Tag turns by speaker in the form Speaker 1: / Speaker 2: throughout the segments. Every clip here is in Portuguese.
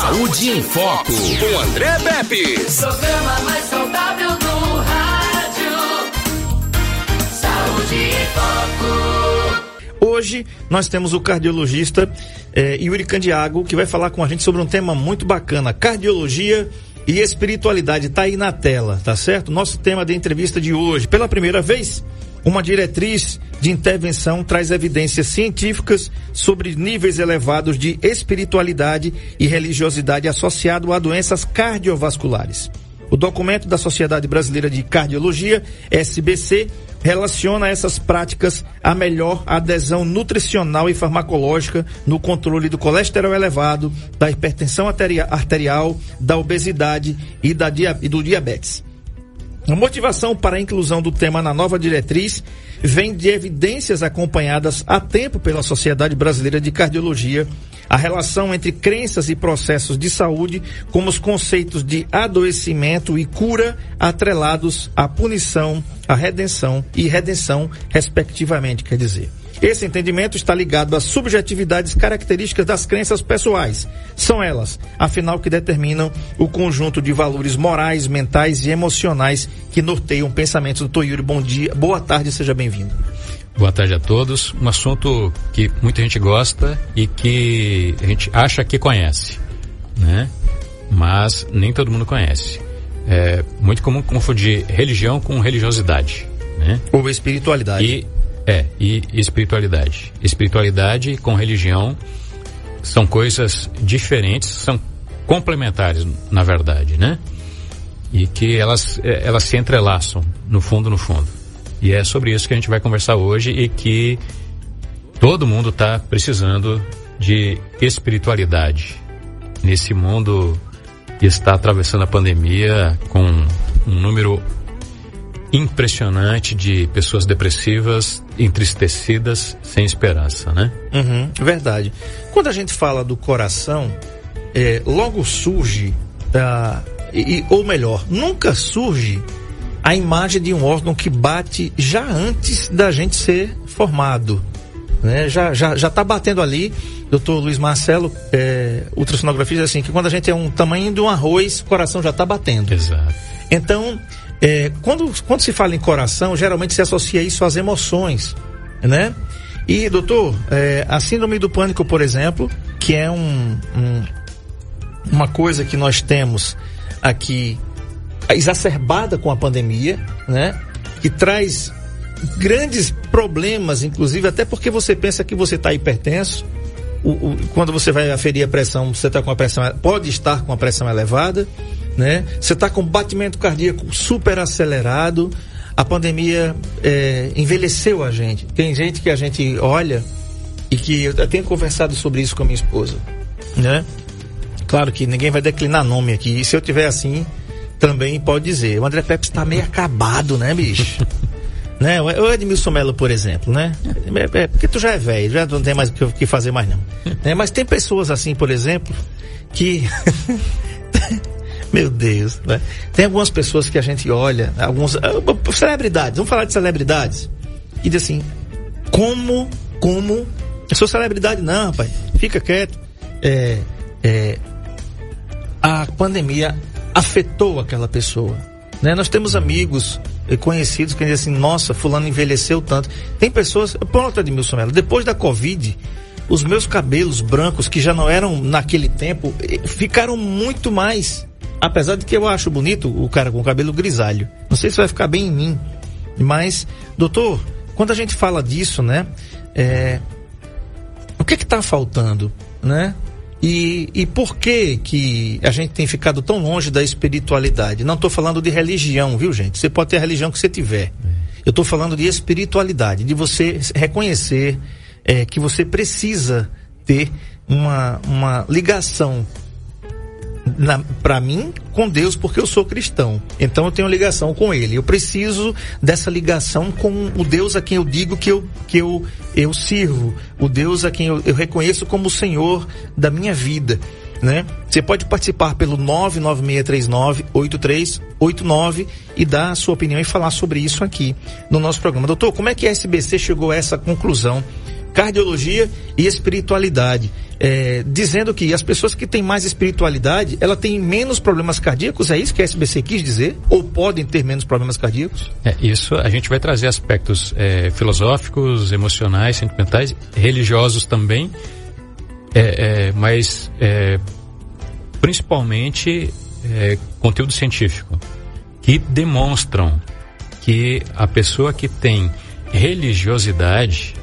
Speaker 1: Saúde em Foco, com André Pepe.
Speaker 2: Programa mais saudável do rádio. Saúde em Foco.
Speaker 3: Hoje nós temos o cardiologista eh, Yuri Candiago, que vai falar com a gente sobre um tema muito bacana: cardiologia e espiritualidade. Tá aí na tela, tá certo? Nosso tema de entrevista de hoje. Pela primeira vez, uma diretriz de intervenção traz evidências científicas sobre níveis elevados de espiritualidade e religiosidade associado a doenças cardiovasculares. O documento da Sociedade Brasileira de Cardiologia, SBC, relaciona essas práticas à melhor adesão nutricional e farmacológica no controle do colesterol elevado, da hipertensão arterial, da obesidade e, da, e do diabetes. A motivação para a inclusão do tema na nova diretriz vem de evidências acompanhadas há tempo pela Sociedade Brasileira de Cardiologia, a relação entre crenças e processos de saúde, como os conceitos de adoecimento e cura atrelados à punição, à redenção e redenção, respectivamente, quer dizer. Esse entendimento está ligado às subjetividades características das crenças pessoais. São elas, afinal, que determinam o conjunto de valores morais, mentais e emocionais que norteiam pensamentos. Doutor Yuri, bom dia, boa tarde, seja bem-vindo.
Speaker 4: Boa tarde a todos. Um assunto que muita gente gosta e que a gente acha que conhece, né? Mas nem todo mundo conhece. É muito comum confundir religião com religiosidade, né?
Speaker 3: Ou espiritualidade.
Speaker 4: E é, e espiritualidade. Espiritualidade com religião são coisas diferentes, são complementares, na verdade, né? E que elas, é, elas se entrelaçam, no fundo, no fundo. E é sobre isso que a gente vai conversar hoje e que todo mundo está precisando de espiritualidade nesse mundo que está atravessando a pandemia com um número impressionante de pessoas depressivas, entristecidas, sem esperança, né?
Speaker 3: Uhum, verdade. Quando a gente fala do coração, é, logo surge, uh, e, ou melhor, nunca surge a imagem de um órgão que bate já antes da gente ser formado. Né? Já, já, já tá batendo ali. Doutor Luiz Marcelo, é, assim, que quando a gente é um tamanho de um arroz, o coração já está batendo.
Speaker 4: Exato.
Speaker 3: Então, é, quando, quando se fala em coração, geralmente se associa isso às emoções, né? E, doutor, é, a síndrome do pânico, por exemplo, que é um, um, uma coisa que nós temos aqui exacerbada com a pandemia, né? Que traz grandes problemas, inclusive, até porque você pensa que você está hipertenso. O, o, quando você vai aferir a pressão, você está com a pressão, pode estar com a pressão elevada né? Você está com batimento cardíaco super acelerado. A pandemia é, envelheceu a gente. Tem gente que a gente olha e que eu tenho conversado sobre isso com a minha esposa, né? Claro que ninguém vai declinar nome aqui. E se eu tiver assim, também pode dizer. O André Pepe está meio acabado, né, bicho? né? O Edmilson Melo, por exemplo, né? É, é, porque tu já é velho, já não tem mais o que fazer mais não. né? Mas tem pessoas assim, por exemplo, que Meu Deus, né? Tem algumas pessoas que a gente olha, alguns ah, celebridades, vamos falar de celebridades, e diz assim, como, como, eu sou celebridade não, rapaz, fica quieto, é, é, a pandemia afetou aquela pessoa, né? Nós temos amigos conhecidos que dizem assim, nossa, fulano envelheceu tanto. Tem pessoas, pronto, Edmilson Mello, depois da Covid, os meus cabelos brancos, que já não eram naquele tempo, eh, ficaram muito mais Apesar de que eu acho bonito o cara com o cabelo grisalho. Não sei se vai ficar bem em mim. Mas, doutor, quando a gente fala disso, né? É, o que é está faltando, né? E, e por que que a gente tem ficado tão longe da espiritualidade? Não estou falando de religião, viu, gente? Você pode ter a religião que você tiver. Eu estou falando de espiritualidade, de você reconhecer é, que você precisa ter uma, uma ligação para mim com Deus porque eu sou cristão. Então eu tenho ligação com Ele. Eu preciso dessa ligação com o Deus a quem eu digo que eu, que eu, eu sirvo, o Deus a quem eu, eu reconheço como o Senhor da minha vida. Né? Você pode participar pelo 996398389 e dar a sua opinião e falar sobre isso aqui no nosso programa. Doutor, como é que a SBC chegou a essa conclusão? Cardiologia e espiritualidade. é, dizendo que as pessoas que têm mais espiritualidade, ela tem menos problemas cardíacos, é isso que a SBC quis dizer? Ou podem ter menos problemas cardíacos?
Speaker 4: É, isso a gente vai trazer aspectos é, filosóficos, emocionais, sentimentais, religiosos também, é, é mas é, principalmente é, conteúdo científico, que demonstram que a pessoa que tem religiosidade,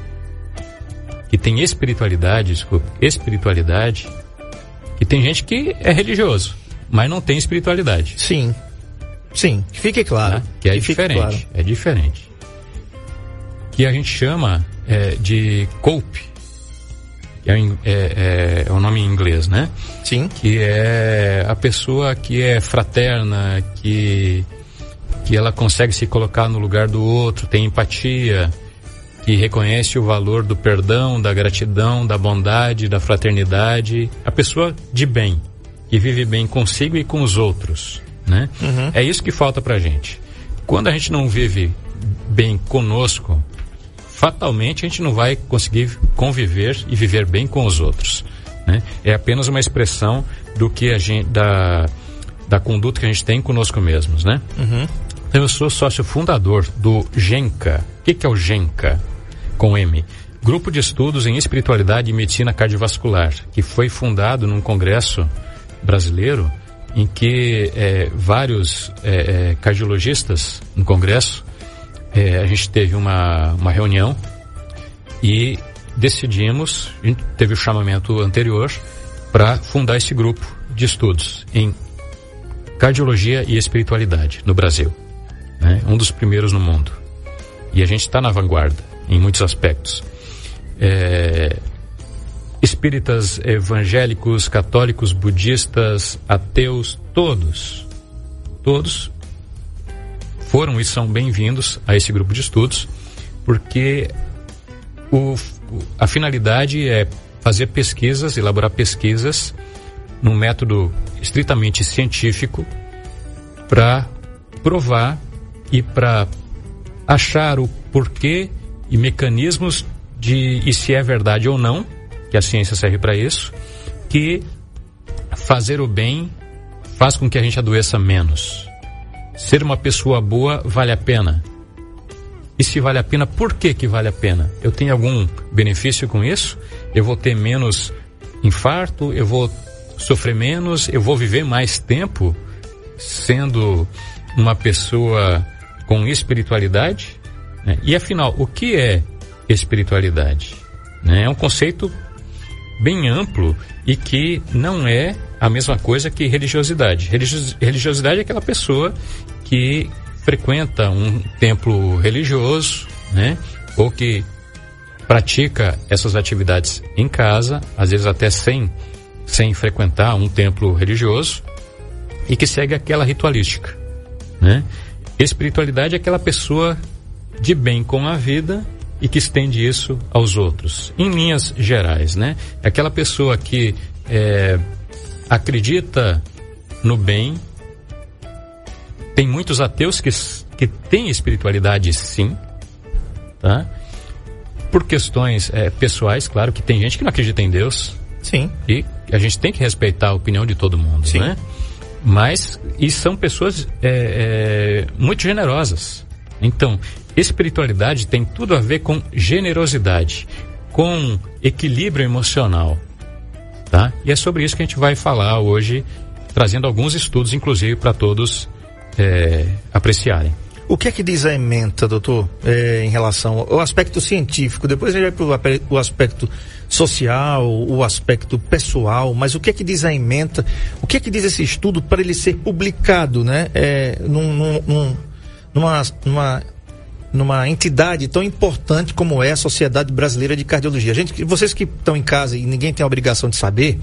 Speaker 4: que tem espiritualidade, desculpa, espiritualidade, que tem gente que é religioso, mas não tem espiritualidade.
Speaker 3: Sim. Sim, que fique claro.
Speaker 4: Né? Que é que diferente. Claro. É diferente. Que a gente chama é, de cope. Que é, é, é, o nome em inglês, né?
Speaker 3: Sim.
Speaker 4: Que é a pessoa que é fraterna, que, que ela consegue se colocar no lugar do outro, tem empatia, que reconhece o valor do perdão, da gratidão, da bondade, da fraternidade, a pessoa de bem, que vive bem consigo e com os outros, né? Uhum. É isso que falta pra gente. Quando a gente não vive bem conosco, fatalmente a gente não vai conseguir conviver e viver bem com os outros, né? É apenas uma expressão do que a gente da da conduta que a gente tem conosco mesmos, né? Uhum. Eu sou sócio fundador do GENCA. O que, que é o GENCA? Com M. Grupo de Estudos em Espiritualidade e Medicina Cardiovascular, que foi fundado num congresso brasileiro em que é, vários é, é, cardiologistas no congresso, a gente teve uma, uma reunião e decidimos, a gente teve o chamamento anterior para fundar esse grupo de estudos em cardiologia e espiritualidade no Brasil. Né? Um dos primeiros no mundo. E a gente está na vanguarda em muitos aspectos. É, espíritas, evangélicos, católicos, budistas, ateus, todos, todos foram e são bem-vindos a esse grupo de estudos, porque o, a finalidade é fazer pesquisas, elaborar pesquisas num método estritamente científico para provar e para achar o porquê e mecanismos de e se é verdade ou não, que a ciência serve para isso, que fazer o bem faz com que a gente adoeça menos. Ser uma pessoa boa vale a pena. E se vale a pena, por que que vale a pena? Eu tenho algum benefício com isso? Eu vou ter menos infarto? Eu vou sofrer menos? Eu vou viver mais tempo sendo uma pessoa com espiritualidade? Né? E afinal, o que é espiritualidade? Né? É um conceito bem amplo e que não é a mesma coisa que religiosidade. Religiosidade é aquela pessoa que frequenta um templo religioso, né? Ou que pratica essas atividades em casa, às vezes até sem, sem frequentar um templo religioso, e que segue aquela ritualística, né? Espiritualidade é aquela pessoa de bem com a vida e que estende isso aos outros. Em linhas gerais, né? Aquela pessoa que é, acredita no bem. Tem muitos ateus que, que têm espiritualidade sim, tá? Por questões é, pessoais, claro que tem gente que não acredita em Deus.
Speaker 3: Sim.
Speaker 4: E a gente tem que respeitar a opinião de todo mundo, sim. né? Mas, e são pessoas é, é, muito generosas. Então, Espiritualidade tem tudo a ver com generosidade, com equilíbrio emocional, tá? E é sobre isso que a gente vai falar hoje, trazendo alguns estudos, inclusive, para todos é, apreciarem.
Speaker 3: O que é que diz a ementa, doutor, é, em relação ao aspecto científico? Depois a gente vai para o aspecto social, o aspecto pessoal, mas o que é que diz a ementa? O que é que diz esse estudo para ele ser publicado, né? É, num, num, numa, numa numa entidade tão importante como é a Sociedade Brasileira de Cardiologia. Gente, vocês que estão em casa e ninguém tem a obrigação de saber,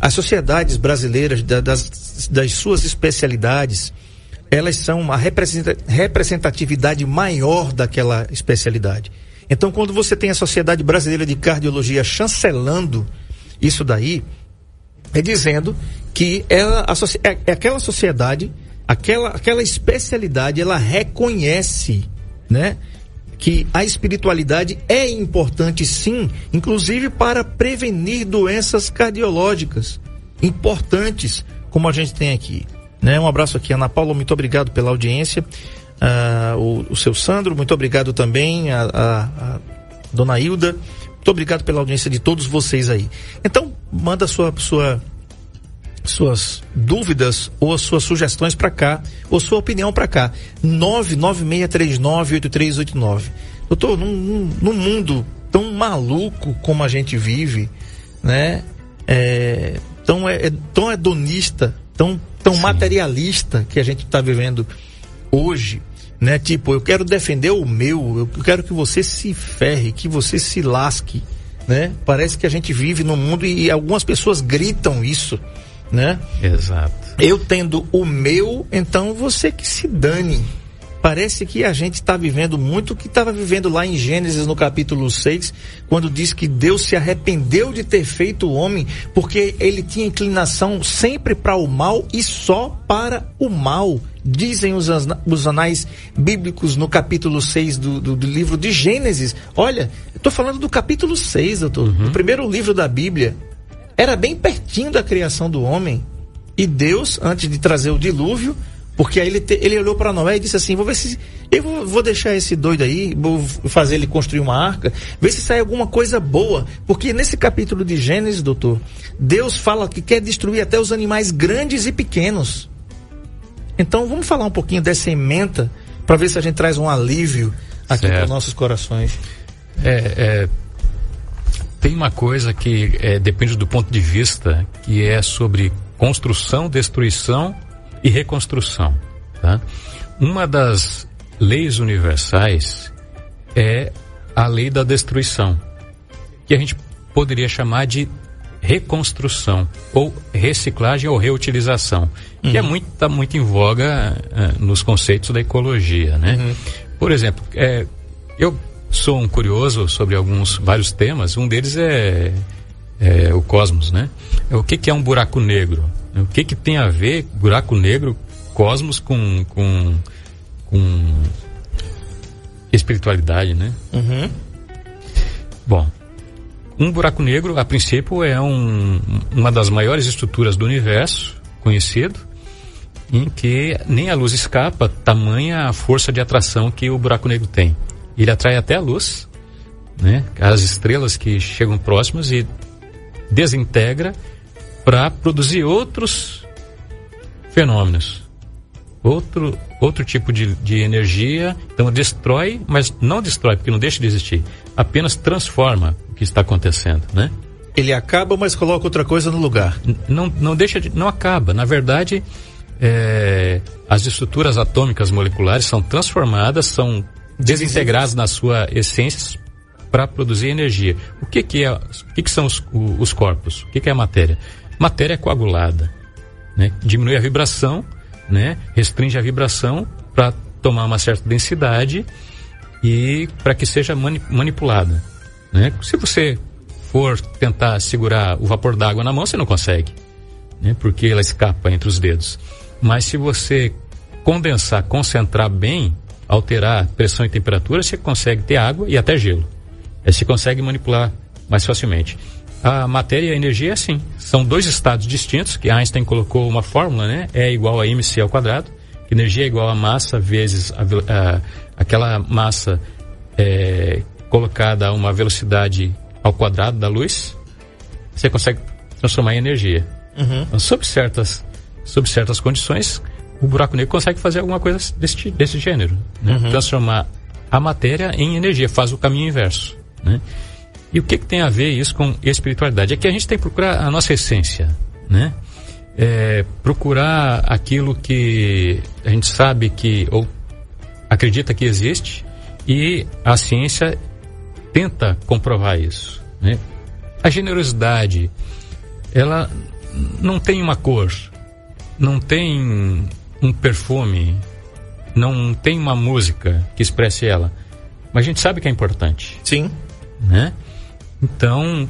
Speaker 3: as sociedades brasileiras da, das, das suas especialidades, elas são uma representatividade maior daquela especialidade. Então, quando você tem a Sociedade Brasileira de Cardiologia chancelando isso daí, é dizendo que ela, a, é, é aquela sociedade, aquela, aquela especialidade, ela reconhece né? que a espiritualidade é importante sim, inclusive para prevenir doenças cardiológicas importantes, como a gente tem aqui. Né? Um abraço aqui, Ana Paula, muito obrigado pela audiência. Uh, o, o, seu Sandro, muito obrigado também, a, a, a, dona Hilda, muito obrigado pela audiência de todos vocês aí. Então, manda sua, sua suas dúvidas ou suas sugestões para cá, ou sua opinião para cá. 996398389. Doutor, num, num, mundo tão maluco como a gente vive, né? É, tão, é, é tão hedonista, tão, tão materialista que a gente está vivendo hoje, né? Tipo, eu quero defender o meu, eu quero que você se ferre, que você se lasque, né? Parece que a gente vive num mundo e algumas pessoas gritam isso né?
Speaker 4: Exato.
Speaker 3: Eu tendo o meu, então você que se dane. Parece que a gente está vivendo muito o que estava vivendo lá em Gênesis no capítulo 6, quando diz que Deus se arrependeu de ter feito o homem, porque ele tinha inclinação sempre para o mal e só para o mal. Dizem os, os anais bíblicos no capítulo 6 do, do, do livro de Gênesis. Olha, estou falando do capítulo 6, doutor, uhum. o primeiro livro da Bíblia era bem pertinho da criação do homem. E Deus, antes de trazer o dilúvio, porque aí ele, te, ele olhou para Noé e disse assim: vou ver se. Eu vou, vou, deixar esse doido aí, vou fazer ele construir uma arca, ver se sai alguma coisa boa. Porque nesse capítulo de Gênesis, doutor, Deus fala que quer destruir até os animais grandes e pequenos. Então vamos falar um pouquinho dessa emenda para ver se a gente traz um alívio aqui para nossos corações.
Speaker 4: É, é, tem uma coisa que é, depende do ponto de vista, que é sobre construção, destruição e reconstrução. Tá? Uma das leis universais é a lei da destruição, que a gente poderia chamar de reconstrução ou reciclagem ou reutilização, uhum. que é uhum. muito, tá muito em voga uh, nos conceitos da ecologia, né? Uhum. Por exemplo, é, eu sou um curioso sobre alguns vários temas. Um deles é, é o cosmos, né? O que, que é um buraco negro? O que, que tem a ver buraco negro, cosmos com, com, com espiritualidade, né?
Speaker 3: Uhum.
Speaker 4: Bom, um buraco negro, a princípio, é um, uma das maiores estruturas do universo conhecido, em que nem a luz escapa, tamanha a força de atração que o buraco negro tem. Ele atrai até a luz, né? As estrelas que chegam próximas e desintegra para produzir outros fenômenos. Outro, outro tipo de, de energia. Então destrói, mas não destrói, porque não deixa de existir. Apenas transforma o que está acontecendo, né?
Speaker 3: Ele acaba, mas coloca outra coisa no lugar.
Speaker 4: não, não deixa de, não acaba. Na verdade, é, as estruturas atômicas moleculares são transformadas, são desintegrados na sua essência para produzir energia. O que, que é? O que, que são os, os corpos? O que, que é a matéria? Matéria é coagulada, né? Diminui a vibração, né? Restringe a vibração para tomar uma certa densidade e para que seja mani manipulada, né? Se você for tentar segurar o vapor d'água na mão, você não consegue, né? Porque ela escapa entre os dedos. Mas se você condensar, concentrar bem, alterar pressão e temperatura, você consegue ter água e até gelo. Aí você consegue manipular mais facilmente. A matéria e a energia é assim. São dois estados distintos, que Einstein colocou uma fórmula, né? É igual a mc ao quadrado. Energia é igual a massa vezes a, a, aquela massa é, colocada a uma velocidade ao quadrado da luz. Você consegue transformar em energia. Uhum. Então, sob certas, sob certas condições, o buraco negro consegue fazer alguma coisa desse, desse gênero. Né? Uhum. Transformar a matéria em energia, faz o caminho inverso. Né? E o que, que tem a ver isso com espiritualidade? É que a gente tem que procurar a nossa essência, né? É, procurar aquilo que a gente sabe que, ou acredita que existe, e a ciência tenta comprovar isso. Né? A generosidade, ela não tem uma cor, não tem um perfume, não tem uma música que expresse ela. Mas a gente sabe que é importante.
Speaker 3: Sim.
Speaker 4: Né? Então,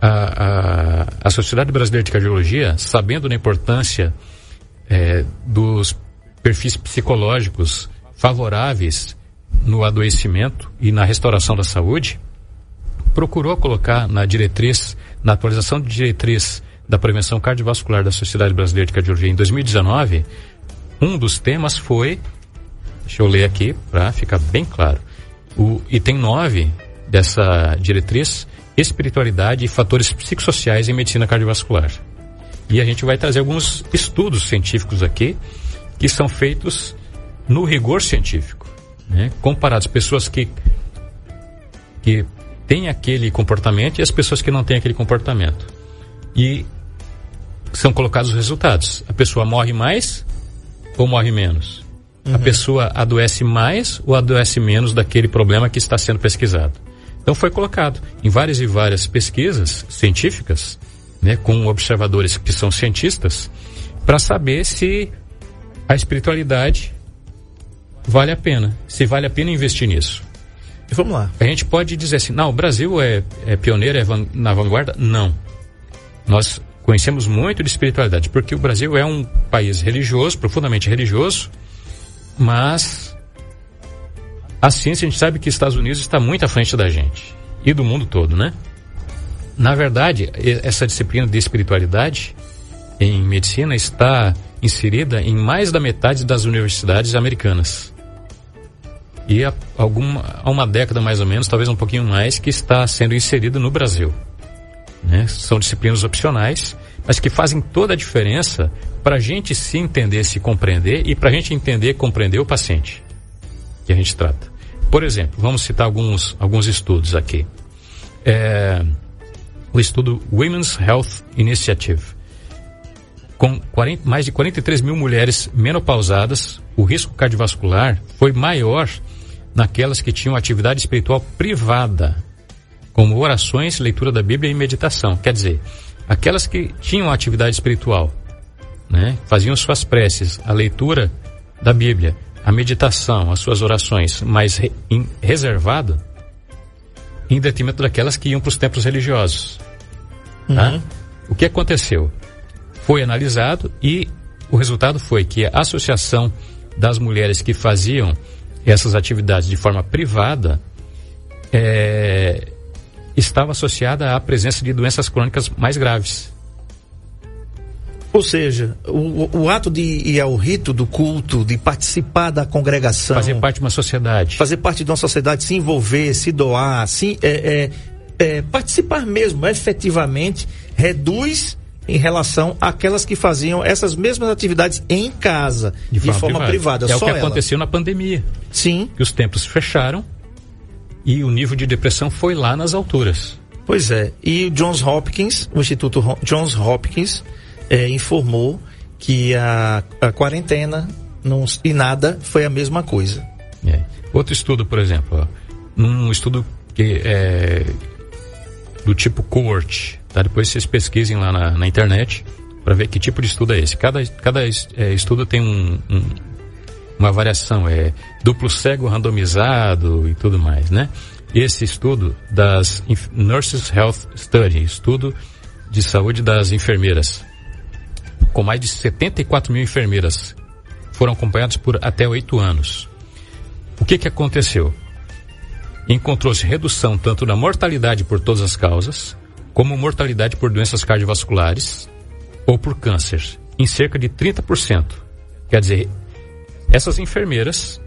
Speaker 4: a, a, a Sociedade Brasileira de Cardiologia, sabendo da importância é, dos perfis psicológicos favoráveis no adoecimento e na restauração da saúde, procurou colocar na diretriz, na atualização de diretriz da prevenção cardiovascular da Sociedade Brasileira de Cardiologia em 2019, um dos temas foi, deixa eu ler aqui para ficar bem claro, o item 9 dessa diretriz, espiritualidade e fatores psicossociais em medicina cardiovascular. E a gente vai trazer alguns estudos científicos aqui que são feitos no rigor científico, né? comparados pessoas que que têm aquele comportamento e as pessoas que não têm aquele comportamento. E são colocados os resultados. A pessoa morre mais ou morre menos? Uhum. A pessoa adoece mais ou adoece menos daquele problema que está sendo pesquisado? Então foi colocado em várias e várias pesquisas científicas, né, com observadores que são cientistas, para saber se a espiritualidade vale a pena, se vale a pena investir nisso.
Speaker 3: E vamos lá.
Speaker 4: A gente pode dizer assim, não, o Brasil é, é pioneiro, é van, na vanguarda? Não. Nós conhecemos muito de espiritualidade, porque o Brasil é um país religioso, profundamente religioso, mas a ciência a gente sabe que Estados Unidos está muito à frente da gente e do mundo todo, né? Na verdade, essa disciplina de espiritualidade em medicina está inserida em mais da metade das universidades americanas. E há, alguma, há uma década mais ou menos, talvez um pouquinho mais, que está sendo inserida no Brasil. Né? São disciplinas opcionais, mas que fazem toda a diferença para a gente se entender, se compreender e para a gente entender e compreender o paciente que a gente trata. Por exemplo, vamos citar alguns, alguns estudos aqui. É, o estudo Women's Health Initiative com 40, mais de 43 mil mulheres menopausadas, o risco cardiovascular foi maior naquelas que tinham atividade espiritual privada, como orações, leitura da Bíblia e meditação. Quer dizer, aquelas que tinham atividade espiritual, né, faziam suas preces, a leitura da Bíblia, a meditação, as suas orações, mais re, em, reservado, em detrimento daquelas que iam para os templos religiosos. Tá? Uhum. O que aconteceu? foi analisado e o resultado foi que a associação das mulheres que faziam essas atividades de forma privada é, estava associada à presença de doenças crônicas mais graves.
Speaker 3: Ou seja, o, o, ato de ir ao rito do culto, de participar da congregação.
Speaker 4: Fazer parte de uma sociedade.
Speaker 3: Fazer parte de uma sociedade, se envolver, se doar, se, é, é, é, participar mesmo, efetivamente, reduz em relação àquelas que faziam essas mesmas atividades em casa, de, de forma, privada. privada.
Speaker 4: É o que ela. aconteceu na pandemia.
Speaker 3: Sim.
Speaker 4: Que os templos fecharam e o nível de depressão foi lá nas alturas.
Speaker 3: Pois é. E o Johns Hopkins, o Instituto Johns Hopkins, é, informou que a, a quarentena não, e nada foi a mesma coisa.
Speaker 4: É. Outro estudo, por exemplo, ó, um estudo que é do tipo cohort, Tá? Depois vocês pesquisem lá na, na internet para ver que tipo de estudo é esse. Cada, cada é, estudo tem um, um, uma variação, é duplo cego randomizado e tudo mais, né? Esse estudo das Nurses Health Study, estudo de saúde das enfermeiras, com mais de 74 mil enfermeiras, foram acompanhadas por até oito anos. O que, que aconteceu? Encontrou-se redução tanto na mortalidade por todas as causas, como mortalidade por doenças cardiovasculares ou por câncer, em cerca de 30%. Quer dizer, essas enfermeiras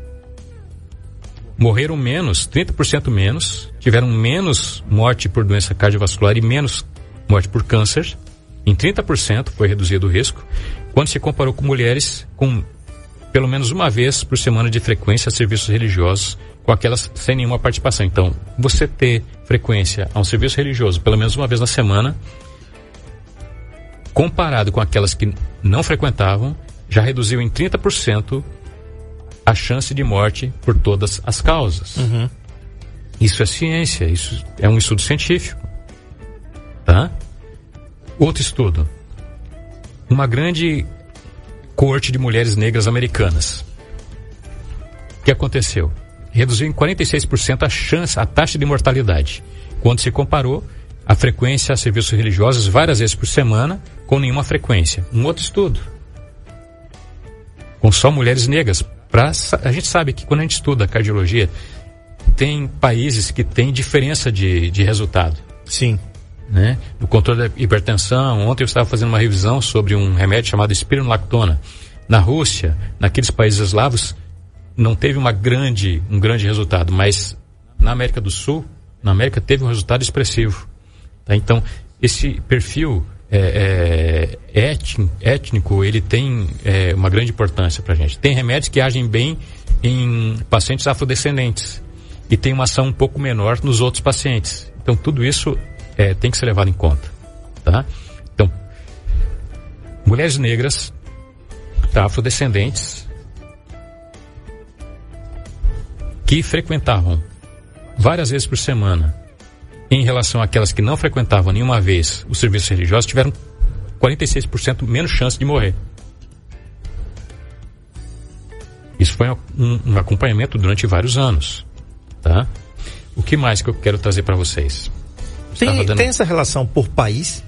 Speaker 4: morreram menos, 30% menos, tiveram menos morte por doença cardiovascular e menos morte por câncer. Em 30% foi reduzido o risco, quando se comparou com mulheres com pelo menos uma vez por semana de frequência a serviços religiosos com aquelas sem nenhuma participação. Então, você ter frequência a um serviço religioso pelo menos uma vez na semana, comparado com aquelas que não frequentavam, já reduziu em 30% a chance de morte por todas as causas. Uhum. Isso é ciência, isso é um estudo científico. Tá? Outro estudo. Uma grande corte de mulheres negras americanas. O que aconteceu? reduziu em 46% a chance, a taxa de mortalidade, quando se comparou a frequência a serviços religiosos várias vezes por semana com nenhuma frequência. Um outro estudo, com só mulheres negras, Pra, a gente sabe que quando a gente estuda cardiologia, tem países que têm diferença de, de resultado.
Speaker 3: Sim.
Speaker 4: Né? No controle da hipertensão, ontem eu estava fazendo uma revisão sobre um remédio chamado espironolactona. Na Rússia, naqueles países eslavos, não teve uma grande, um grande resultado, mas na América do Sul, na América teve um resultado expressivo. Tá? Então, esse perfil é, é, étnico, ele tem é, uma grande importância para a gente. Tem remédios que agem bem em pacientes afrodescendentes e tem uma ação um pouco menor nos outros pacientes. Então, tudo isso é, tem que ser levado em conta. Tá? Então, mulheres negras, tá, afrodescendentes, que frequentavam várias vezes por semana em relação àquelas que não frequentavam nenhuma vez os serviços religiosos, tiveram 46% menos chance de morrer. Isso foi um, um, acompanhamento durante vários anos, tá? O que mais que eu quero trazer para vocês?
Speaker 3: Tem, dando... tem, essa relação por país?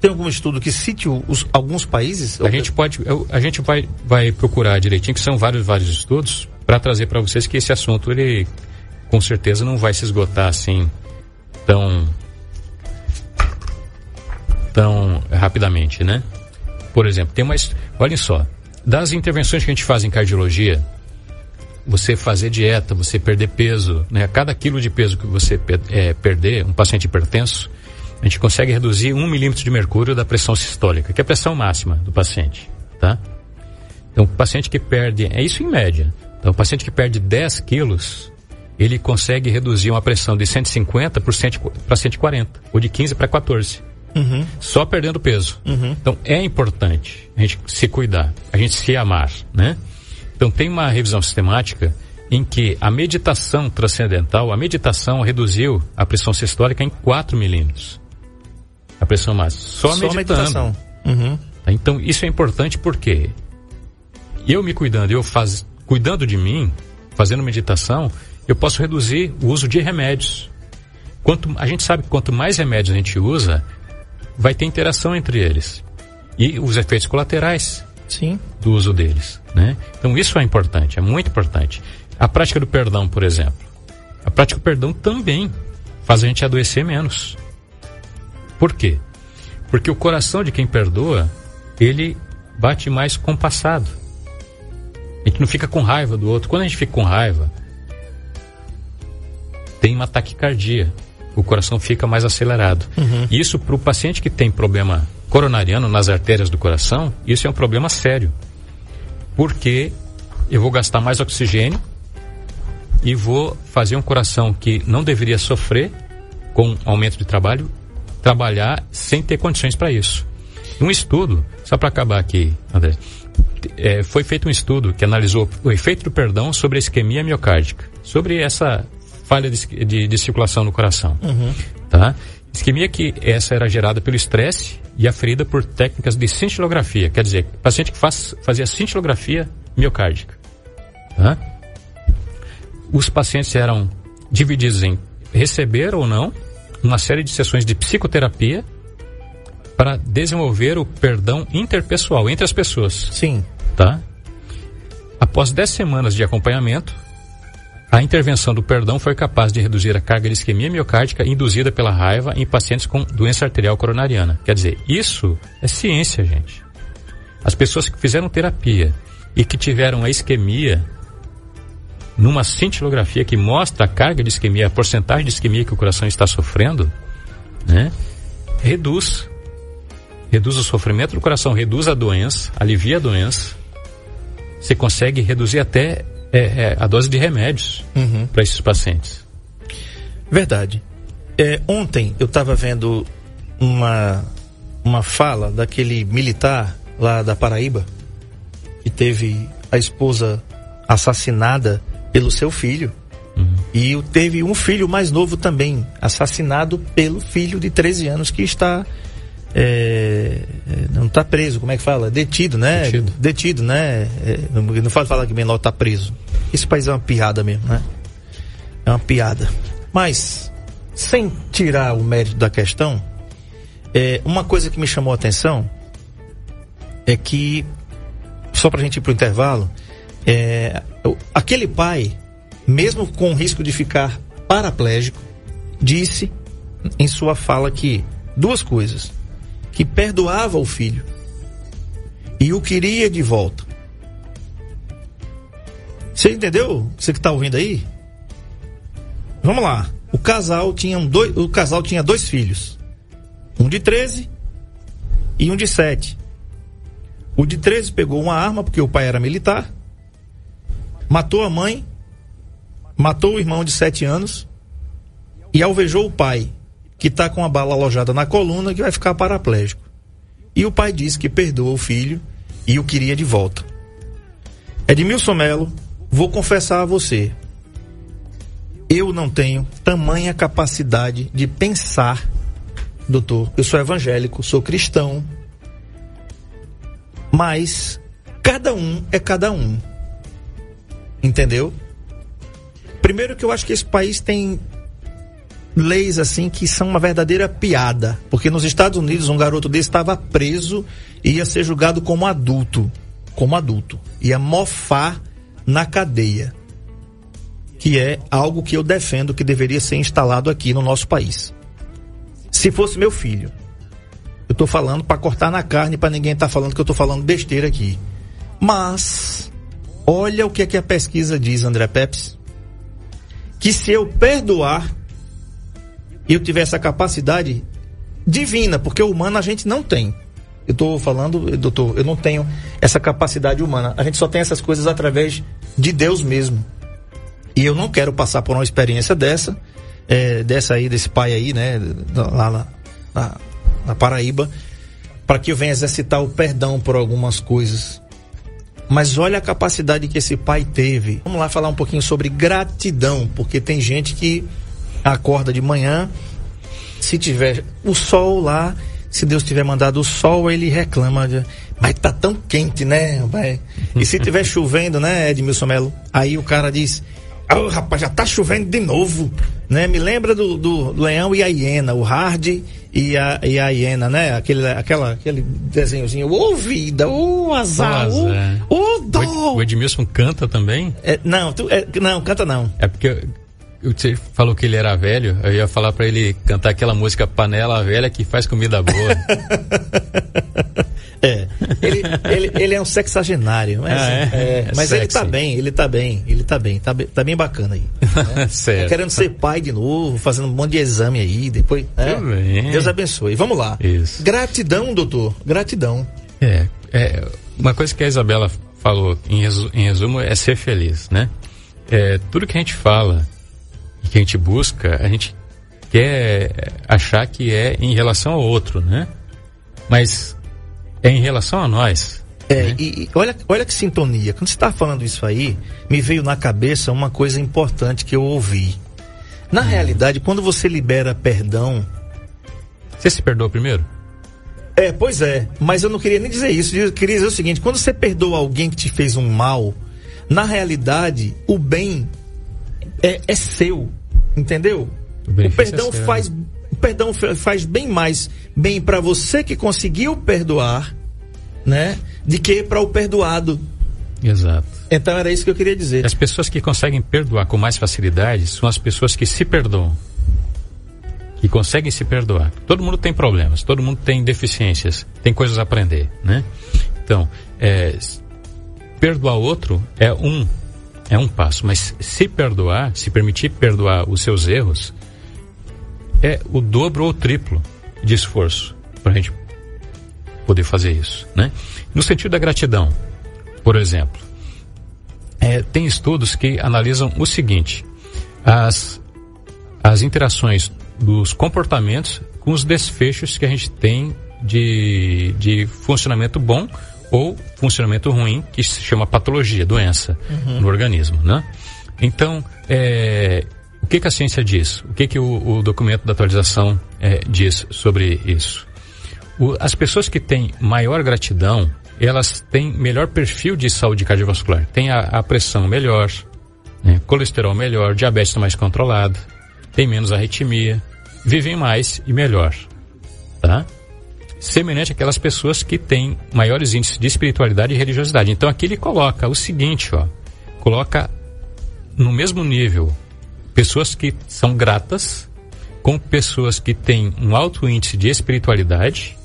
Speaker 3: Tem algum estudo que cite os, alguns países?
Speaker 4: A gente pode, a gente vai, vai procurar direitinho, que são vários, vários estudos, para trazer para vocês que esse assunto ele com certeza não vai se esgotar assim tão tão rapidamente, né? Por exemplo, tem mais, olhem só, das intervenções que a gente faz em cardiologia, você fazer dieta, você perder peso, né? Cada quilo de peso que você é, perder, um paciente hipertenso, a gente consegue reduzir um milímetro de mercúrio da pressão sistólica, que é a pressão máxima do paciente, tá? Então, o paciente que perde, é isso em média. Então, o paciente que perde 10 quilos, ele consegue reduzir uma pressão de 150 para 140, ou de 15 para 14. Uhum. Só perdendo peso. Uhum. Então é importante a gente se cuidar, a gente se amar, né? Então tem uma revisão sistemática em que a meditação transcendental, a meditação reduziu a pressão sistólica em 4 milímetros. A pressão máxima. Só, Só meditando. Uhum. Então isso é importante porque eu me cuidando, eu faz, cuidando de mim, fazendo meditação, eu posso reduzir o uso de remédios. Quanto, a gente sabe que quanto mais remédios a gente usa, vai ter interação entre eles. E os efeitos colaterais
Speaker 3: Sim.
Speaker 4: do uso deles. Né? Então isso é importante, é muito importante. A prática do perdão, por exemplo. A prática do perdão também faz a gente adoecer menos. Por quê? Porque o coração de quem perdoa, ele bate mais compassado. A gente não fica com raiva do outro. Quando a gente fica com raiva, tem uma taquicardia. O coração fica mais acelerado. Uhum. Isso para o paciente que tem problema coronariano nas artérias do coração, isso é um problema sério. Porque eu vou gastar mais oxigênio e vou fazer um coração que não deveria sofrer com aumento de trabalho, trabalhar sem ter condições para isso. Um estudo, só para acabar aqui, André, é, foi feito um estudo que analisou o efeito do perdão sobre a isquemia miocárdica, sobre essa falha de, de, de circulação no coração. Uhum. Tá? Isquemia que essa era gerada pelo estresse e aferida por técnicas de cintilografia, quer dizer, paciente que faz, fazia cintilografia miocárdica. Tá? Os pacientes eram divididos em receber ou não uma série de sessões de psicoterapia para desenvolver o perdão interpessoal entre as pessoas.
Speaker 3: Sim.
Speaker 4: Tá? Após 10 semanas de acompanhamento, a intervenção do perdão foi capaz de reduzir a carga de isquemia miocárdica induzida pela raiva em pacientes com doença arterial coronariana. Quer dizer, isso é ciência, gente. As pessoas que fizeram terapia e que tiveram a isquemia numa cintilografia que mostra a carga de isquemia, a porcentagem de isquemia que o coração está sofrendo, né? Reduz. Reduz o sofrimento do coração, reduz a doença, alivia a doença. Você consegue reduzir até é, é, a dose de remédios uhum. para esses pacientes.
Speaker 3: Verdade. É, ontem eu estava vendo uma, uma fala daquele militar lá da Paraíba que teve a esposa assassinada pelo seu filho. Uhum. E teve um filho mais novo também, assassinado pelo filho de 13 anos que está é, é, não está preso, como é que fala? Detido, né? Detido, Detido né? É, não, não fala falar que menor está preso. Esse país é uma piada mesmo, né? É uma piada. Mas, sem tirar o mérito da questão, é, uma coisa que me chamou a atenção é que só para a gente ir para o intervalo, é, aquele pai, mesmo com o risco de ficar paraplégico, disse em sua fala que duas coisas: que perdoava o filho e o queria de volta. Você entendeu? Você que está ouvindo aí? Vamos lá. O casal tinha um dois, o casal tinha dois filhos. Um de 13 e um de 7. O de 13 pegou uma arma porque o pai era militar, matou a mãe, matou o irmão de 7 anos e alvejou o pai, que está com a bala alojada na coluna que vai ficar paraplégico. E o pai disse que perdoa o filho e o queria de volta. Edmilson Melo, vou confessar a você, eu não tenho tamanha capacidade de pensar, doutor. Eu sou evangélico, sou cristão, mas cada um é cada um. Entendeu? Primeiro que eu acho que esse país tem leis assim que são uma verdadeira piada, porque nos Estados Unidos um garoto desse estava preso e ia ser julgado como adulto, como adulto, ia mofar na cadeia, que é algo que eu defendo que deveria ser instalado aqui no nosso país. Se fosse meu filho, eu tô falando para cortar na carne para ninguém tá falando que eu tô falando besteira aqui. Mas olha o que é que a pesquisa diz, André Peps. Que se eu perdoar, eu tiver essa capacidade divina, porque humana a gente não tem. Eu estou falando, doutor, eu não tenho essa capacidade humana. A gente só tem essas coisas através de Deus mesmo. E eu não quero passar por uma experiência dessa, é, dessa aí, desse pai aí, né, lá na, na na Paraíba, para que eu venha exercitar o perdão por algumas coisas. Mas olha a capacidade que esse pai teve. Vamos lá falar um pouquinho sobre gratidão, porque tem gente que acorda de manhã, se tiver o sol lá, se Deus tiver mandado o sol, ele reclama, de, mas tá tão quente, né? E se tiver chovendo, né, Edmilson Melo? Aí o cara diz, oh, rapaz, já tá chovendo de novo, né? Me lembra do, do, leão e a hiena, o hard e a, e a hiena, né? Aquele, aquela, aquele desenhozinho, ô oh, vida, ô oh, azar, ô oh,
Speaker 4: dó. O Edmilson canta também?
Speaker 3: É, não, tu, é, não, canta não.
Speaker 4: É porque você falou que ele era velho, eu ia falar para ele cantar aquela música Panela Velha que faz comida boa.
Speaker 3: é, ele, ele, ele, é um sexagenário, mas, ah, é? É, mas ele tá bem, ele tá bem, ele tá bem, tá, tá bem bacana aí. Né? certo. Tá querendo ser pai de novo, fazendo um monte de exame aí, depois. É, Deus abençoe. Vamos lá. Isso. Gratidão, doutor, gratidão.
Speaker 4: É, é, uma coisa que a Isabela falou, em resumo, é ser feliz, né? É, tudo que a gente fala que a gente busca, a gente quer achar que é em relação ao outro, né? Mas é em relação a nós.
Speaker 3: É, né? e, e, olha, olha que sintonia. Quando você está falando isso aí, me veio na cabeça uma coisa importante que eu ouvi. Na hum. realidade, quando você libera perdão.
Speaker 4: Você se perdoa primeiro?
Speaker 3: É, pois é. Mas eu não queria nem dizer isso. Eu queria dizer o seguinte: quando você perdoa alguém que te fez um mal, na realidade, o bem é, é seu, entendeu? O, o perdão é faz o perdão faz bem mais bem para você que conseguiu perdoar, né, de que para o perdoado.
Speaker 4: Exato.
Speaker 3: Então era isso que eu queria dizer.
Speaker 4: As pessoas que conseguem perdoar com mais facilidade são as pessoas que se perdoam. Que conseguem se perdoar. Todo mundo tem problemas, todo mundo tem deficiências, tem coisas a aprender, né? Então, é, perdoar o outro é um é um passo, mas se perdoar, se permitir perdoar os seus erros, é o dobro ou o triplo de esforço para a gente poder fazer isso, né? No sentido da gratidão, por exemplo, é, tem estudos que analisam o seguinte: as, as interações dos comportamentos com os desfechos que a gente tem de, de funcionamento bom ou funcionamento ruim, que se chama patologia, doença uhum. no organismo, né? Então, é, o que, que, a ciência diz? O que, que o, o documento da atualização é, diz sobre isso? O, as pessoas que têm maior gratidão, elas têm melhor perfil de saúde cardiovascular. Tem a, a pressão melhor, né? colesterol melhor, diabetes mais controlado, tem menos arritmia, vivem mais e melhor, tá? Semelhante àquelas pessoas que têm maiores índices de espiritualidade e religiosidade. Então aqui ele coloca o seguinte, ó, coloca no mesmo nível pessoas que são gratas com pessoas que têm um alto índice de espiritualidade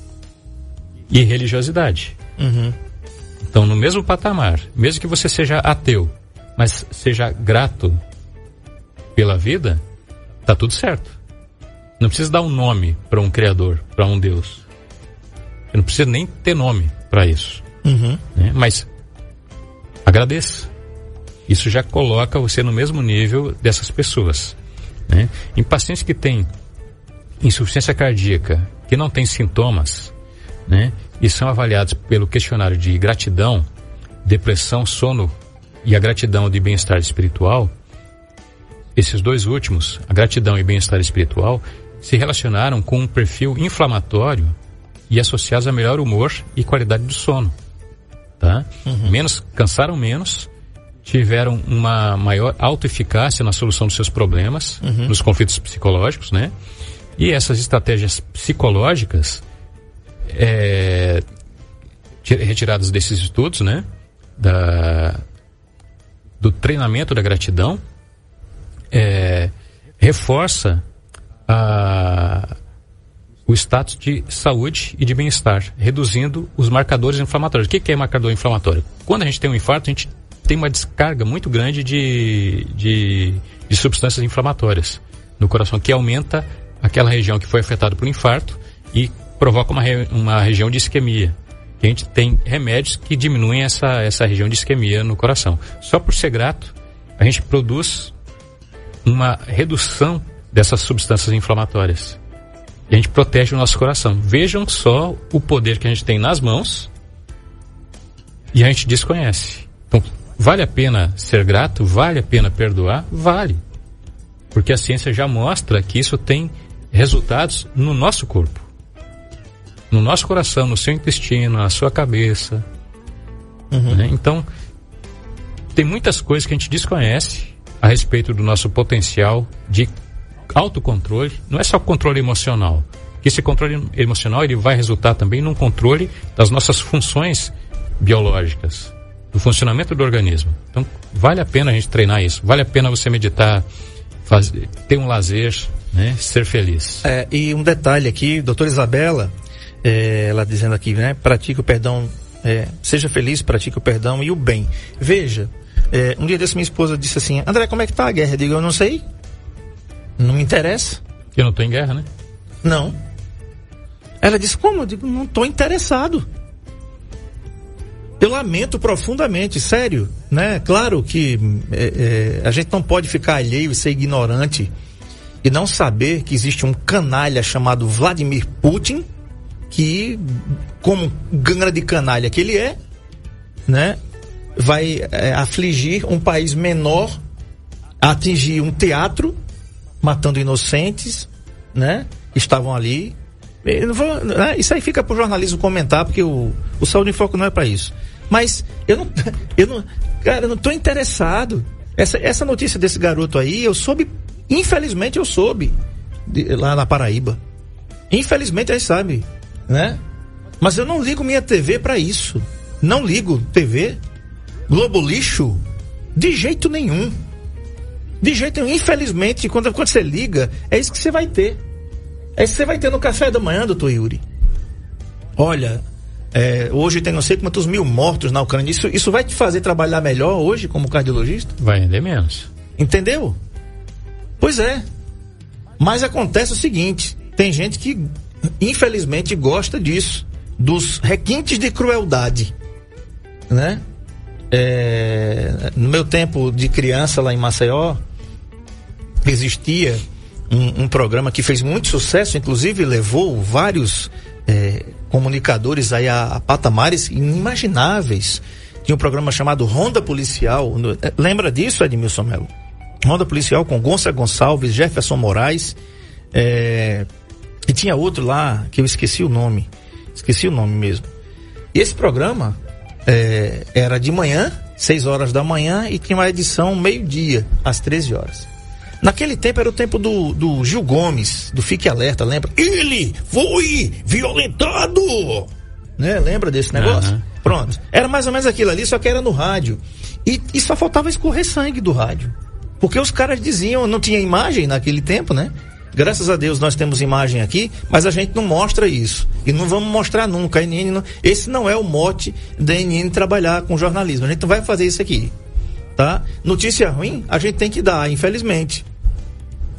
Speaker 4: e religiosidade.
Speaker 3: Uhum.
Speaker 4: Então, no mesmo patamar, mesmo que você seja ateu, mas seja grato pela vida, tá tudo certo. Não precisa dar um nome para um criador, para um Deus. Você não precisa nem ter nome para isso.
Speaker 3: Uhum.
Speaker 4: né? Mas agradeça. Isso já coloca você no mesmo nível dessas pessoas. né? Em pacientes que têm insuficiência cardíaca, que não têm sintomas, né? e são avaliados pelo questionário de gratidão, depressão, sono e a gratidão de bem-estar espiritual, esses dois últimos, a gratidão e bem-estar espiritual, se relacionaram com um perfil inflamatório e associados a melhor humor e qualidade do sono. Tá? Menos, cansaram menos, tiveram uma maior autoeficácia na solução dos seus problemas, nos conflitos psicológicos, né? E essas estratégias psicológicas é, ti- retiradas desses estudos, né? Da, do treinamento da gratidão, é, reforça a, o status de saúde e de bem-estar, reduzindo os marcadores inflamatórios. O que, é marcador inflamatório? Quando a gente tem um infarto, a gente tem uma descarga muito grande de, de, de substâncias inflamatórias no coração, que aumenta aquela região que foi afetada por infarto e provoca uma, uma região de isquemia. A gente tem remédios que diminuem essa, essa região de isquemia no coração. Só por ser grato, a gente produz uma redução dessas substâncias inflamatórias. A gente protege o nosso coração. Vejam só o poder que a gente tem nas mãos e a gente desconhece. Então, vale a pena ser grato? Vale a pena perdoar? Vale. Porque a ciência já mostra que isso tem resultados no nosso corpo. No nosso coração, no seu intestino, na sua cabeça. né? Então, tem muitas coisas que a gente desconhece a respeito do nosso potencial de autocontrole. Não é só controle emocional. Esse controle emocional ele vai resultar também num controle das nossas funções biológicas, do funcionamento do organismo. Então, vale a pena a gente treinar isso. Vale a pena você meditar, fazer, ter um lazer, né? Ser feliz.
Speaker 3: É, e um detalhe aqui, doutora Isabela, é, ela dizendo aqui, né? Pratique o perdão, é, seja feliz, pratique o perdão e o bem. Veja, é, um dia desse minha esposa disse assim, André, como é que tá a guerra? Eu digo, eu não sei. Não me interessa.
Speaker 4: Eu não estou em guerra, né?
Speaker 3: Não. Ela disse, como? Eu digo, não estou interessado. Eu lamento profundamente, sério, né? Claro que é, é, a gente não pode ficar alheio e ser ignorante e não saber que existe um canalha chamado Vladimir Putin que, como grande canalha que ele é, né? Vai é, afligir um país menor, atingir um teatro, matando inocentes, né? Estavam ali. Vou- né? Isso aí fica pro jornalismo comentar, porque o, o Saúde em Foco não é para isso. Mas eu não, eu não, cara, eu não tô interessado. Essa, essa notícia desse garoto aí, eu soube, infelizmente eu soube, de- lá na Paraíba. Infelizmente a gente sabe, né? Mas eu não ligo minha TV para isso. Não ligo TV, Globo lixo, de jeito nenhum. De jeito nenhum. Infelizmente, quando, quando você liga, é isso que você vai ter. É isso que você vai ter no café da manhã, doutor Yuri. Olha, é, hoje tem não sei quantos mil mortos na Ucrânia. Isso, isso vai te fazer trabalhar melhor hoje como cardiologista?
Speaker 4: Vai render menos.
Speaker 3: Entendeu? Pois é. Mas acontece o seguinte: tem gente que, infelizmente, gosta disso, dos requintes de crueldade. Né? É, no meu tempo de criança lá em Maceió, existia um, um programa que fez muito sucesso, inclusive levou vários é, comunicadores aí a, a patamares inimagináveis. Tinha um programa chamado Ronda Policial. No- é, lembra disso, Edmilson Melo? Ronda Policial com Gonça Gonçalves, Jefferson Moraes. é, e tinha outro lá que eu esqueci o nome. Esqueci o nome mesmo. E esse programa é, era de manhã, 6 horas da manhã, e tinha uma edição meio-dia, às 13 horas. Naquele tempo era o tempo do, do Gil Gomes, do Fique Alerta, lembra? Ele foi violentado! Né? Lembra desse negócio?
Speaker 4: Aham.
Speaker 3: Pronto. Era mais ou menos aquilo ali, só que era no rádio. E, e só faltava escorrer sangue do rádio. Porque os caras diziam, não tinha imagem naquele tempo, né? Graças a Deus nós temos imagem aqui, mas a gente não mostra isso. E não vamos mostrar nunca. Não- esse não é o mote da NN trabalhar com jornalismo. A gente não vai fazer isso aqui. Tá? Notícia ruim, a gente tem que dar, infelizmente.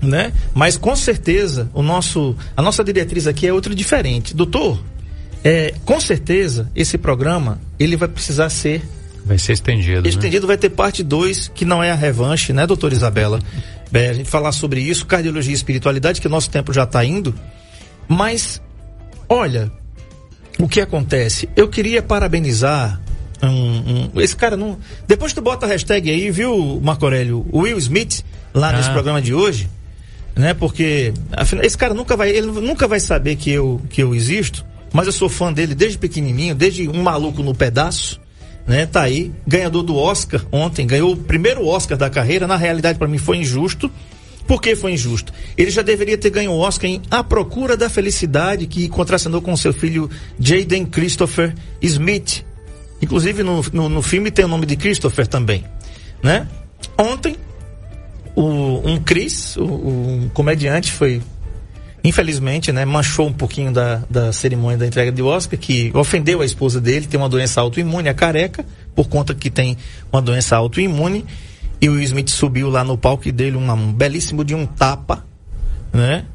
Speaker 3: Né? Mas com certeza o nosso, a nossa diretriz aqui é outra diferente. Doutor, é, com certeza esse programa ele vai precisar ser
Speaker 4: Vai ser estendido. né?
Speaker 3: estendido, vai ter parte 2, que não é a revanche, né, doutora Isabela? É, a gente falar sobre isso, cardiologia e espiritualidade, que o nosso tempo já está indo. Mas, olha, o que acontece? Eu queria parabenizar um, um- esse cara não. Depois tu bota a hashtag aí, viu, Marco Aurélio? O Will Smith, lá nesse
Speaker 4: Ah.
Speaker 3: programa de hoje, né? Porque afinal, esse cara nunca vai, ele nunca vai saber que eu, que eu existo, mas eu sou fã dele desde pequenininho, desde um maluco no pedaço, né? Tá aí, ganhador do Oscar ontem, ganhou o primeiro Oscar da carreira, na realidade para mim foi injusto. Por que foi injusto? Ele já deveria ter ganho o Oscar em A Procura da Felicidade, que contracenou com seu filho Jaden Christopher Smith. Inclusive no, no, no filme tem o nome de Christopher também, né? Ontem o, um Chris, o, um comediante, foi infelizmente, né, manchou um pouquinho da, da cerimônia da entrega de Oscar, que ofendeu a esposa dele, tem uma doença autoimune, a careca, por conta que tem uma doença autoimune, e o Will Smith subiu lá no palco e dele um belíssimo de um tapa, né?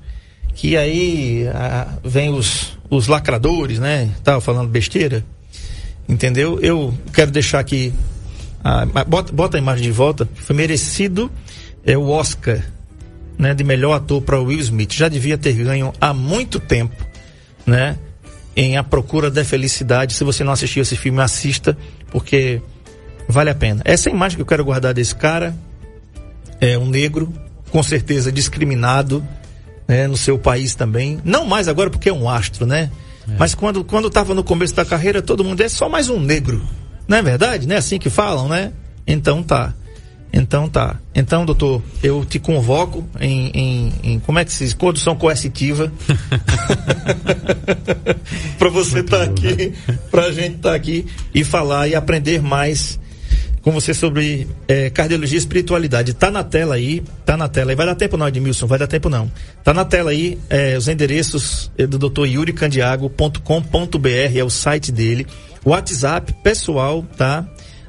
Speaker 3: Que aí ah, vem os, os lacradores, né? Tava falando besteira, entendeu? Eu quero deixar aqui, mas bota, bota a imagem de volta, foi merecido é o Oscar né, de melhor ator para Will Smith. Já devia ter ganho há muito tempo, né? Em A Procura da Felicidade. Se você não assistiu esse filme, assista, porque vale a pena. Essa é a imagem que eu quero guardar desse cara. É um negro, com certeza discriminado, né, no seu país também. Não mais agora porque é um astro, né? Mas quando quando estava no começo da carreira, todo mundo é só mais um negro. Não é verdade? Não é assim que falam, né? Então tá. Então tá. Então, doutor, eu te convoco em, em, em- como é que se diz? Condução coercitiva. para você estar aqui, pra gente estar aqui e falar e aprender mais com você sobre eh, cardiologia e espiritualidade. Tá na tela aí, tá na tela aí. Vai dar tempo não, Edmilson, vai dar tempo não. Tá na tela aí eh, os endereços eh, do Dr. yuricandiago.com.br, é o site dele. WhatsApp pessoal, tá?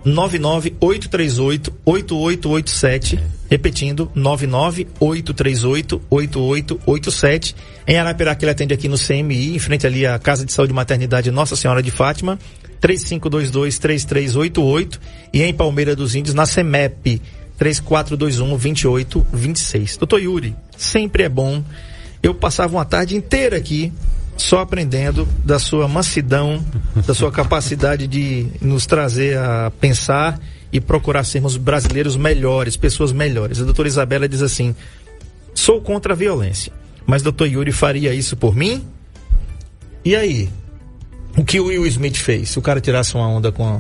Speaker 3: 998388887, repetindo, 998388887. Em Arapiraca ele atende aqui no CMI, em frente ali à Casa de Saúde e Maternidade Nossa Senhora de Fátima, 3522-3388 e em Palmeira dos Índios na CEMEP, 3421-2826. Doutor Yuri, sempre é bom. Eu passava uma tarde inteira aqui só aprendendo da sua mansidão, da sua capacidade de nos trazer a pensar e procurar sermos brasileiros melhores, pessoas melhores. A doutora Isabela diz assim: sou contra a violência, mas doutor Yuri faria isso por mim? E aí? O que o Will Smith fez? Se o cara tirasse uma onda com a,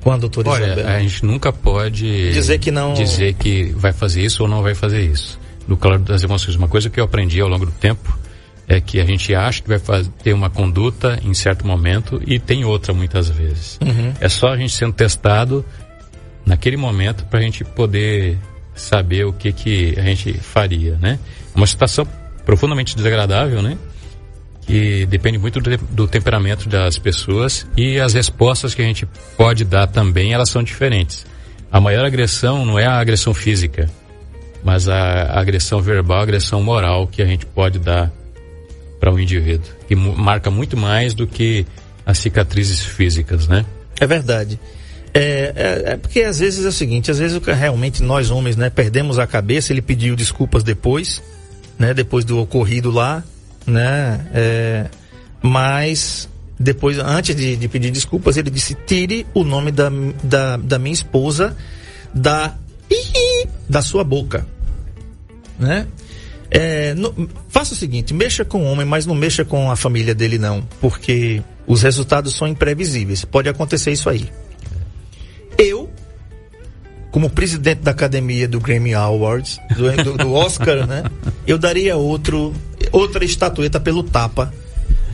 Speaker 3: com a doutora
Speaker 4: Olha,
Speaker 3: Isabela?
Speaker 4: a gente nunca pode
Speaker 3: Dizer que não-
Speaker 4: dizer que vai fazer isso ou não vai fazer isso. No calor das emoções, uma coisa que eu aprendi ao longo do tempo é que a gente acha que vai faz- ter uma conduta em certo momento e tem outra muitas vezes. É só a gente sendo testado naquele momento para a gente poder saber o que que a gente faria, né? Uma situação profundamente desagradável, né? que depende muito do, do temperamento das pessoas e as respostas que a gente pode dar também elas são diferentes. A maior agressão não é a agressão física, mas a agressão verbal, a agressão moral que a gente pode dar para um indivíduo, mu- marca muito mais do que as cicatrizes físicas, né?
Speaker 3: É verdade. É, é, é porque às vezes é o seguinte, às vezes o realmente nós homens, né, perdemos a cabeça, ele pediu desculpas depois, né, depois do ocorrido lá, né, é, mas depois, antes de, de pedir desculpas, ele disse, tire o nome da, da, da minha esposa da, da sua boca, né? É, no- faça o seguinte, mexa com o homem, mas não mexa com a família dele não, porque os resultados são imprevisíveis. Pode acontecer isso aí. Eu, como presidente da academia do Grammy Awards, do, do, do Oscar, né? Eu daria outro, outra estatueta pelo tapa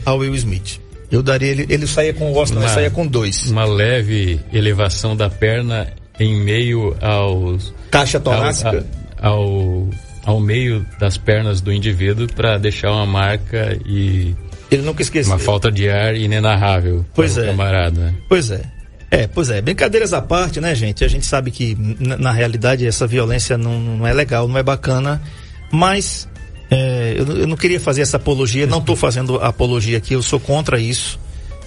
Speaker 3: ao Will Smith. Eu daria ele, ele saía com o Oscar, ele saía com dois.
Speaker 4: Uma leve elevação da perna em meio aos
Speaker 3: caixa torácica
Speaker 4: ao, ao, ao meio das pernas do indivíduo para deixar uma marca e
Speaker 3: ele nunca esqueceu.
Speaker 4: Uma falta de ar inenarrável.
Speaker 3: Pois é.
Speaker 4: Camarada.
Speaker 3: Pois é. É, pois é. Brincadeiras à parte, né, gente? A gente sabe que, na, na realidade, essa violência não, não é legal, não é bacana. Mas é, eu, eu, não queria fazer essa apologia, não estou fazendo apologia aqui, eu sou contra isso,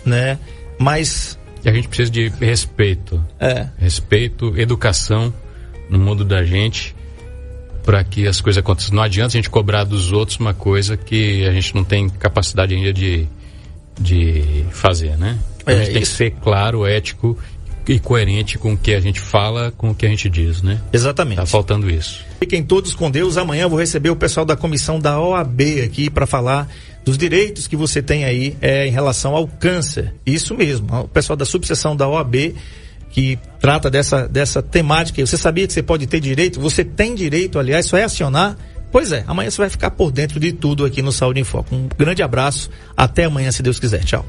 Speaker 3: né? Mas.
Speaker 4: E a gente precisa de respeito.
Speaker 3: É.
Speaker 4: Respeito, educação no mundo da gente para que as coisas aconteçam. Não adianta a gente cobrar dos outros uma coisa que a gente não tem capacidade ainda de, de fazer, né? a gente é, tem isso. que ser claro, ético e coerente com o que a gente fala, com o que a gente diz, né?
Speaker 3: Exatamente.
Speaker 4: Tá faltando isso.
Speaker 3: Fiquem todos com Deus. Amanhã eu vou receber o pessoal da comissão da OAB aqui para falar dos direitos que você tem aí é, em relação ao câncer. Isso mesmo. O pessoal da subseção da OAB que trata dessa, dessa temática. Você sabia que você pode ter direito? Você tem direito, aliás, só é acionar. Pois é, amanhã você vai ficar por dentro de tudo aqui no Saúde em Foco. Um grande abraço, até amanhã, se Deus quiser. Tchau.